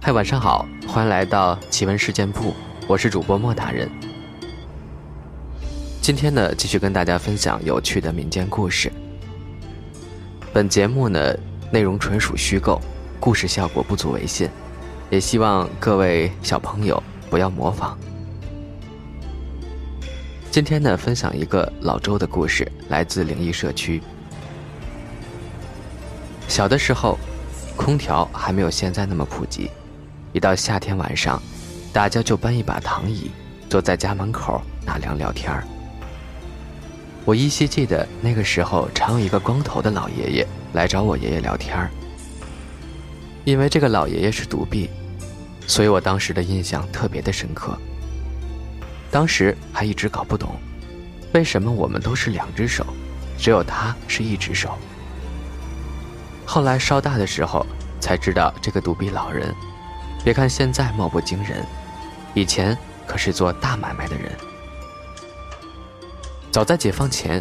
嗨，晚上好，欢迎来到奇闻事件部，我是主播莫大人。今天呢，继续跟大家分享有趣的民间故事。本节目呢，内容纯属虚构，故事效果不足为信，也希望各位小朋友不要模仿。今天呢，分享一个老周的故事，来自灵异社区。小的时候，空调还没有现在那么普及，一到夏天晚上，大家就搬一把躺椅，坐在家门口纳凉聊天儿。我依稀记得那个时候，常有一个光头的老爷爷来找我爷爷聊天儿。因为这个老爷爷是独臂，所以我当时的印象特别的深刻。当时还一直搞不懂，为什么我们都是两只手，只有他是一只手。后来稍大的时候才知道，这个独臂老人，别看现在貌不惊人，以前可是做大买卖的人。早在解放前，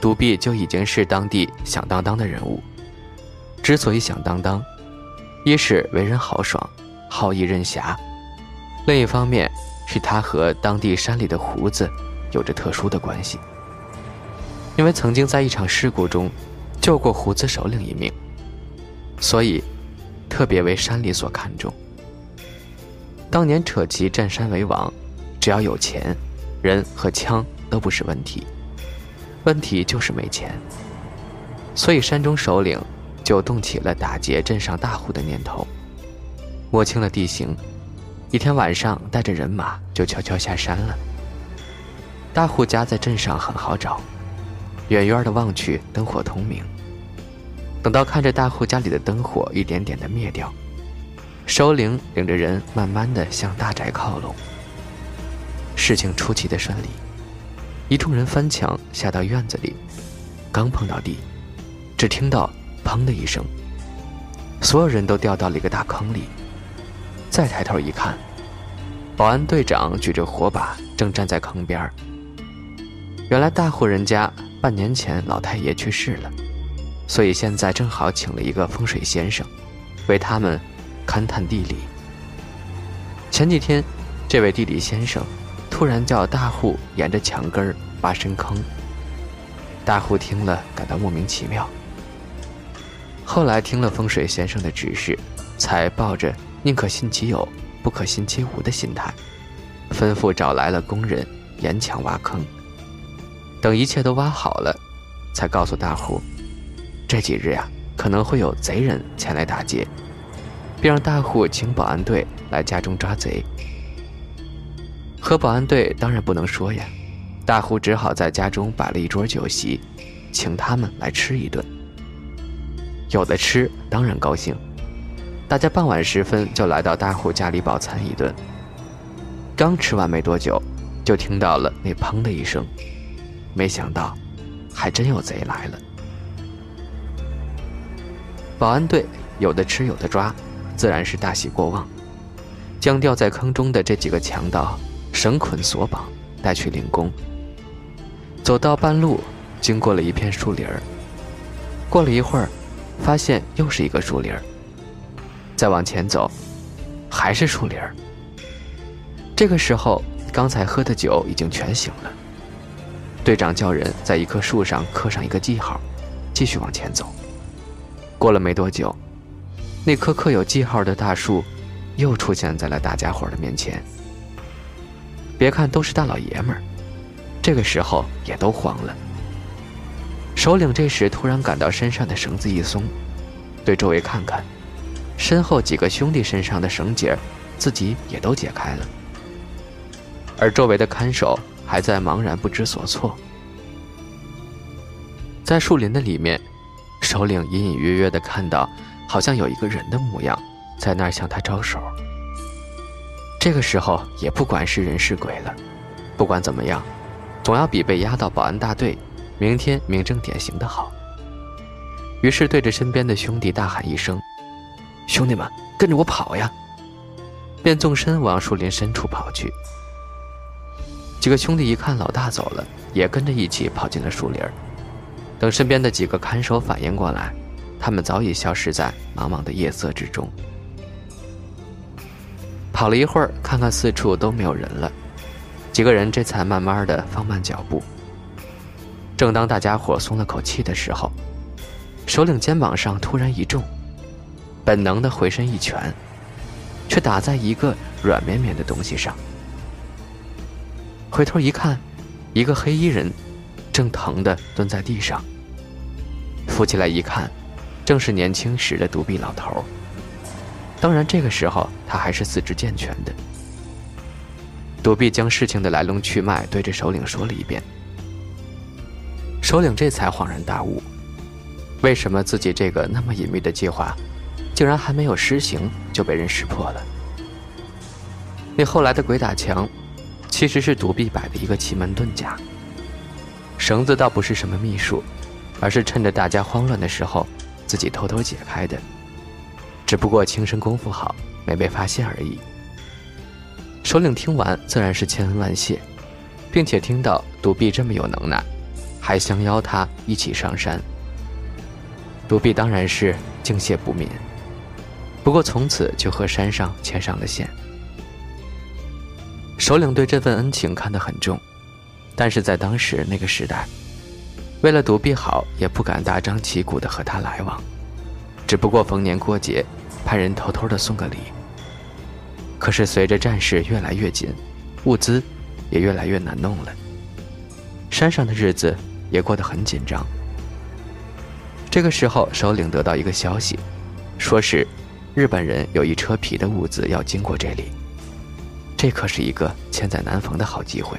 独臂就已经是当地响当当的人物。之所以响当当，一是为人豪爽，好逸任侠，另一方面。是他和当地山里的胡子有着特殊的关系，因为曾经在一场事故中救过胡子首领一命，所以特别为山里所看重。当年扯旗占山为王，只要有钱，人和枪都不是问题，问题就是没钱，所以山中首领就动起了打劫镇上大户的念头，摸清了地形。一天晚上，带着人马就悄悄下山了。大户家在镇上很好找，远远的望去，灯火通明。等到看着大户家里的灯火一点点的灭掉，首领领着人慢慢的向大宅靠拢。事情出奇的顺利，一众人翻墙下到院子里，刚碰到地，只听到“砰”的一声，所有人都掉到了一个大坑里。再抬头一看，保安队长举着火把，正站在坑边原来大户人家半年前老太爷去世了，所以现在正好请了一个风水先生，为他们勘探地理。前几天，这位地理先生突然叫大户沿着墙根挖深坑。大户听了，感到莫名其妙。后来听了风水先生的指示，才抱着。宁可信其有，不可信其无的心态，吩咐找来了工人沿墙挖坑。等一切都挖好了，才告诉大户，这几日呀可能会有贼人前来打劫，并让大户请保安队来家中抓贼。和保安队当然不能说呀，大户只好在家中摆了一桌酒席，请他们来吃一顿。有的吃，当然高兴。大家傍晚时分就来到大户家里饱餐一顿。刚吃完没多久，就听到了那“砰”的一声，没想到，还真有贼来了。保安队有的吃有的抓，自然是大喜过望，将掉在坑中的这几个强盗绳捆索绑，带去领功。走到半路，经过了一片树林儿，过了一会儿，发现又是一个树林儿。再往前走，还是树林儿。这个时候，刚才喝的酒已经全醒了。队长叫人在一棵树上刻上一个记号，继续往前走。过了没多久，那棵刻有记号的大树又出现在了大家伙的面前。别看都是大老爷们儿，这个时候也都慌了。首领这时突然感到身上的绳子一松，对周围看看。身后几个兄弟身上的绳结，自己也都解开了，而周围的看守还在茫然不知所措。在树林的里面，首领隐隐约约的看到，好像有一个人的模样，在那儿向他招手。这个时候也不管是人是鬼了，不管怎么样，总要比被押到保安大队，明天名正典刑的好。于是对着身边的兄弟大喊一声：“兄弟们，跟着我跑呀！”便纵身往树林深处跑去。几个兄弟一看老大走了，也跟着一起跑进了树林。等身边的几个看守反应过来，他们早已消失在茫茫的夜色之中。跑了一会儿，看看四处都没有人了，几个人这才慢慢的放慢脚步。正当大家伙松了口气的时候，首领肩膀上突然一重，本能的回身一拳，却打在一个软绵绵的东西上。回头一看，一个黑衣人。正疼的蹲在地上，扶起来一看，正是年轻时的独臂老头。当然，这个时候他还是四肢健全的。独臂将事情的来龙去脉对着首领说了一遍，首领这才恍然大悟：为什么自己这个那么隐秘的计划，竟然还没有施行就被人识破了？那后来的鬼打墙，其实是独臂摆的一个奇门遁甲。绳子倒不是什么秘术，而是趁着大家慌乱的时候，自己偷偷解开的。只不过轻身功夫好，没被发现而已。首领听完自然是千恩万谢，并且听到独臂这么有能耐，还相邀他一起上山。独臂当然是敬谢不敏，不过从此就和山上牵上了线。首领对这份恩情看得很重。但是在当时那个时代，为了独臂好，也不敢大张旗鼓的和他来往，只不过逢年过节，派人偷偷的送个礼。可是随着战事越来越紧，物资也越来越难弄了，山上的日子也过得很紧张。这个时候，首领得到一个消息，说是日本人有一车皮的物资要经过这里，这可是一个千载难逢的好机会。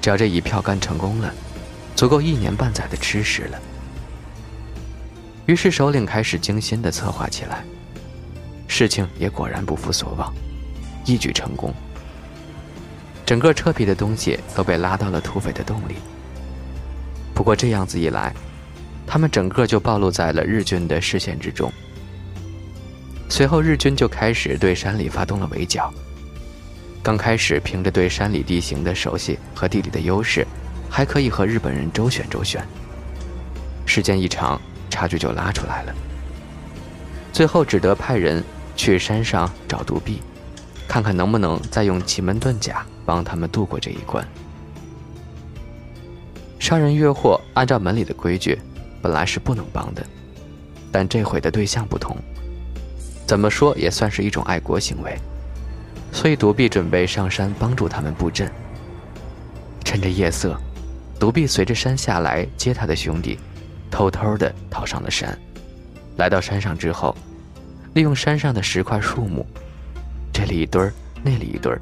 只要这一票干成功了，足够一年半载的吃食了。于是首领开始精心的策划起来，事情也果然不负所望，一举成功。整个车皮的东西都被拉到了土匪的洞里。不过这样子一来，他们整个就暴露在了日军的视线之中。随后日军就开始对山里发动了围剿。刚开始凭着对山里地形的熟悉和地理的优势，还可以和日本人周旋周旋。时间一长，差距就拉出来了。最后只得派人去山上找独臂，看看能不能再用奇门遁甲帮他们度过这一关。杀人越货，按照门里的规矩，本来是不能帮的，但这回的对象不同，怎么说也算是一种爱国行为。所以，独臂准备上山帮助他们布阵。趁着夜色，独臂随着山下来接他的兄弟，偷偷的逃上了山。来到山上之后，利用山上的石块树木，这里一堆儿，那里一堆儿，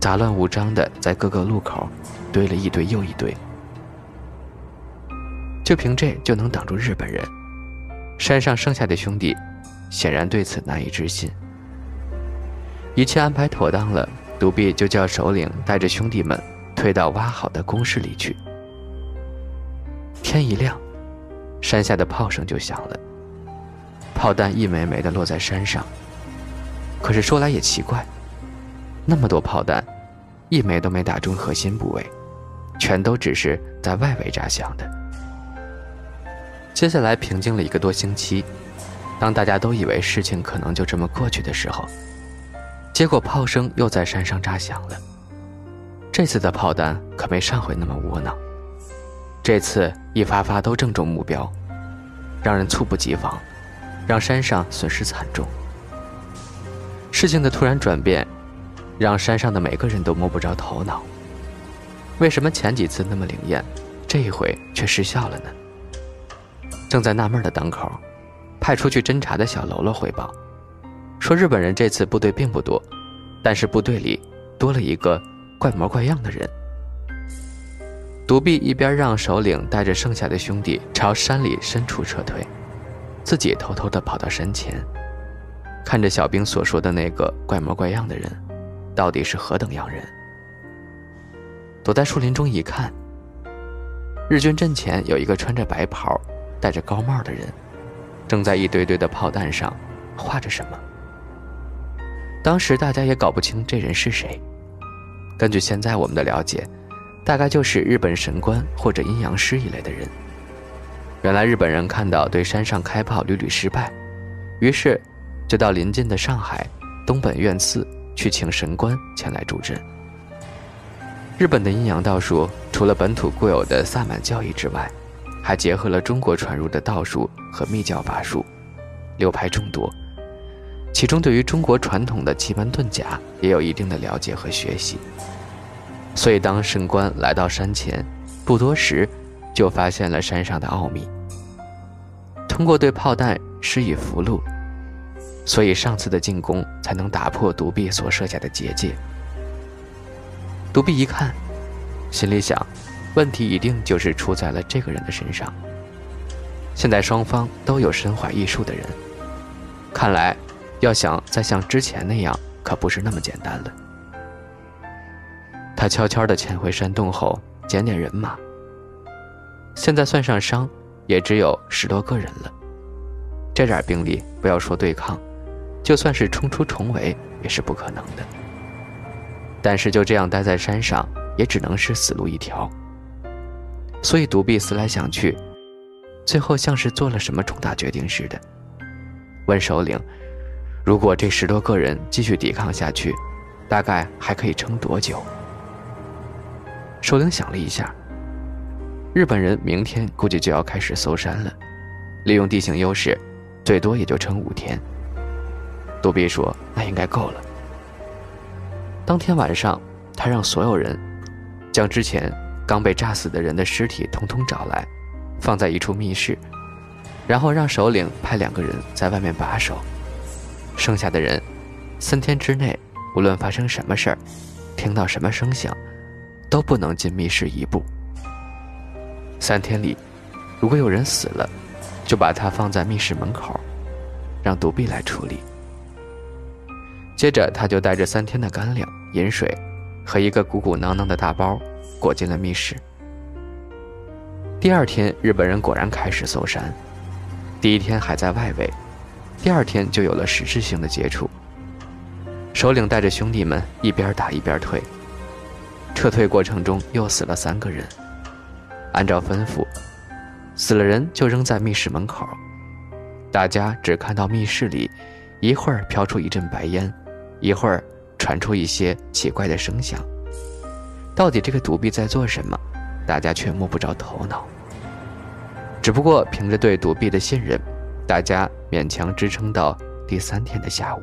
杂乱无章的在各个路口堆了一堆又一堆。就凭这就能挡住日本人？山上剩下的兄弟显然对此难以置信。一切安排妥当了，独臂就叫首领带着兄弟们退到挖好的工事里去。天一亮，山下的炮声就响了，炮弹一枚枚的落在山上。可是说来也奇怪，那么多炮弹，一枚都没打中核心部位，全都只是在外围炸响的。接下来平静了一个多星期，当大家都以为事情可能就这么过去的时候。结果炮声又在山上炸响了。这次的炮弹可没上回那么窝囊，这次一发发都正中目标，让人猝不及防，让山上损失惨重。事情的突然转变，让山上的每个人都摸不着头脑。为什么前几次那么灵验，这一回却失效了呢？正在纳闷的当口，派出去侦查的小喽啰汇报。说日本人这次部队并不多，但是部队里多了一个怪模怪样的人。独臂一边让首领带着剩下的兄弟朝山里深处撤退，自己偷偷地跑到山前，看着小兵所说的那个怪模怪样的人，到底是何等样人？躲在树林中一看，日军阵前有一个穿着白袍、戴着高帽的人，正在一堆堆的炮弹上画着什么。当时大家也搞不清这人是谁。根据现在我们的了解。大概就是日本神官或者阴阳师一类的人。原来日本人看到对山上开炮屡屡失败，于是就到邻近的上海东本院寺去请神官前来助阵。日本的阴阳道术除了本土固有的萨满教义之外，还结合了中国传入的道术和密教法术，流派众多。其中对于中国传统的奇门遁甲也有一定的了解和学习。所以，当神官来到山前，不多时，就发现了山上的奥秘。通过对炮弹施以符箓，所以上次的进攻才能打破独臂所设下的结界。独臂一看，心里想，问题一定就是出在了这个人的身上。现在双方都有身怀异术的人，看来，要想再像之前那样，可不是那么简单了。他悄悄地潜回山洞后，捡点人马。现在算上伤，也只有十多个人了。这点兵力，不要说对抗，就算是冲出重围，也是不可能的。但是就这样待在山上，也只能是死路一条。所以独臂思来想去，最后像是做了什么重大决定似的，问首领：“如果这十多个人继续抵抗下去，大概还可以撑多久？”首领想了一下，日本人明天估计就要开始搜山了，利用地形优势，最多也就撑五天。独臂说：“那应该够了。”当天晚上，他让所有人将之前刚被炸死的人的尸体通通找来，放在一处密室，然后让首领派两个人在外面把守，剩下的人三天之内，无论发生什么事儿，听到什么声响。都不能进密室一步。三天里，如果有人死了，就把他放在密室门口，让独臂来处理。接着，他就带着三天的干粮、饮水和一个鼓鼓囊囊的大包，裹进了密室。第二天，日本人果然开始搜山。第一天还在外围，第二天就有了实质性的接触。首领带着兄弟们一边打一边退。撤退过程中又死了三个人。按照吩咐，死了人就扔在密室门口。大家只看到密室里，一会儿飘出一阵白烟，一会儿传出一些奇怪的声响。到底这个独臂在做什么？大家却摸不着头脑。只不过凭着对独臂的信任，大家勉强支撑到第三天的下午。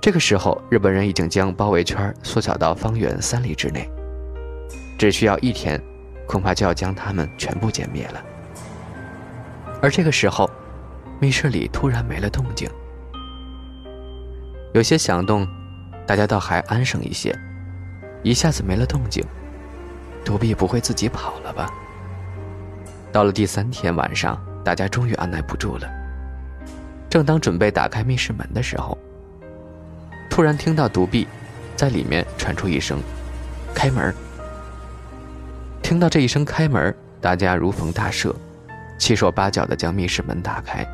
这个时候，日本人已经将包围圈缩小到方圆三里之内，只需要一天，恐怕就要将他们全部歼灭了。而这个时候，密室里突然没了动静，有些响动，大家倒还安生一些。一下子没了动静，独臂不会自己跑了吧？到了第三天晚上，大家终于按耐不住了，正当准备打开密室门的时候。突然听到独臂在里面传出一声“开门”，听到这一声“开门”，大家如逢大赦，七手八脚的将密室门打开。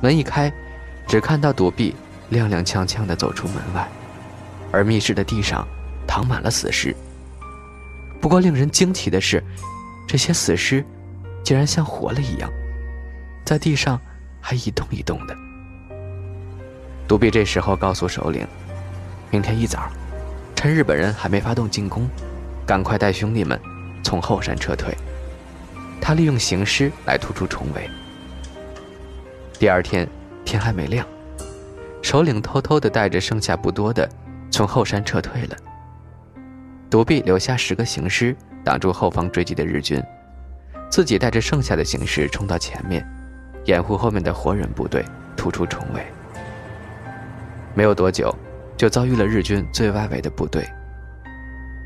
门一开，只看到独臂踉踉跄跄的走出门外，而密室的地上躺满了死尸。不过令人惊奇的是，这些死尸竟然像活了一样，在地上还一动一动的。独臂这时候告诉首领：“明天一早，趁日本人还没发动进攻，赶快带兄弟们从后山撤退。他利用行尸来突出重围。”第二天天还没亮，首领偷偷的带着剩下不多的从后山撤退了。独臂留下十个行尸挡住后方追击的日军，自己带着剩下的行尸冲到前面，掩护后面的活人部队突出重围。没有多久，就遭遇了日军最外围的部队。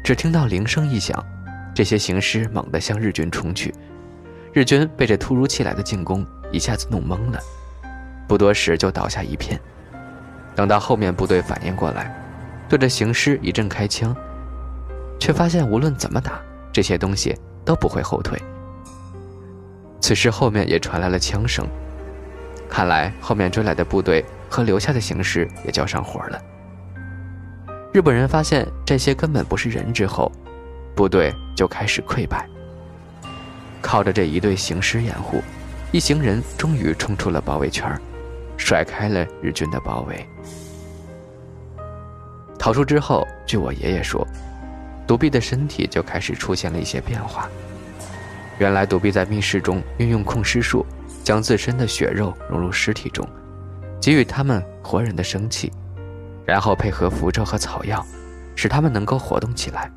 只听到铃声一响，这些行尸猛地向日军冲去，日军被这突如其来的进攻一下子弄懵了，不多时就倒下一片。等到后面部队反应过来，对着行尸一阵开枪，却发现无论怎么打，这些东西都不会后退。此时后面也传来了枪声，看来后面追来的部队和留下的行尸也交上火了。日本人发现这些根本不是人之后，部队就开始溃败。靠着这一队行尸掩护，一行人终于冲出了包围圈，甩开了日军的包围。逃出之后，据我爷爷说，独臂的身体就开始出现了一些变化。原来独臂在密室中运用控尸术，将自身的血肉融入尸体中，给予他们活人的生气，然后配合符咒和草药，使他们能够活动起来。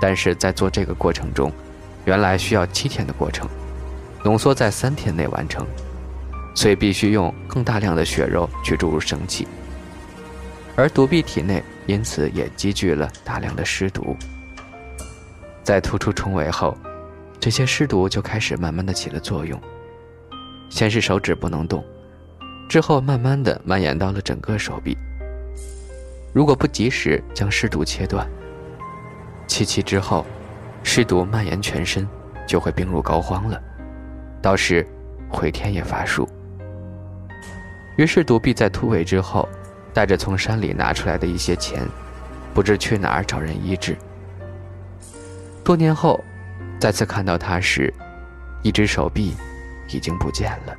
但是在做这个过程中，原来需要七天的过程，浓缩在三天内完成，所以必须用更大量的血肉去注入生气。而独臂体内因此也积聚了大量的尸毒，在突出重围后。这些尸毒就开始慢慢的起了作用。先是手指不能动，之后慢慢的蔓延到了整个手臂。如果不及时将尸毒切断，七七之后，尸毒蔓延全身，就会病入膏肓了，到时回天也乏术。于是独臂在突围之后，带着从山里拿出来的一些钱，不知去哪儿找人医治。多年后。再次看到他时，一只手臂已经不见了。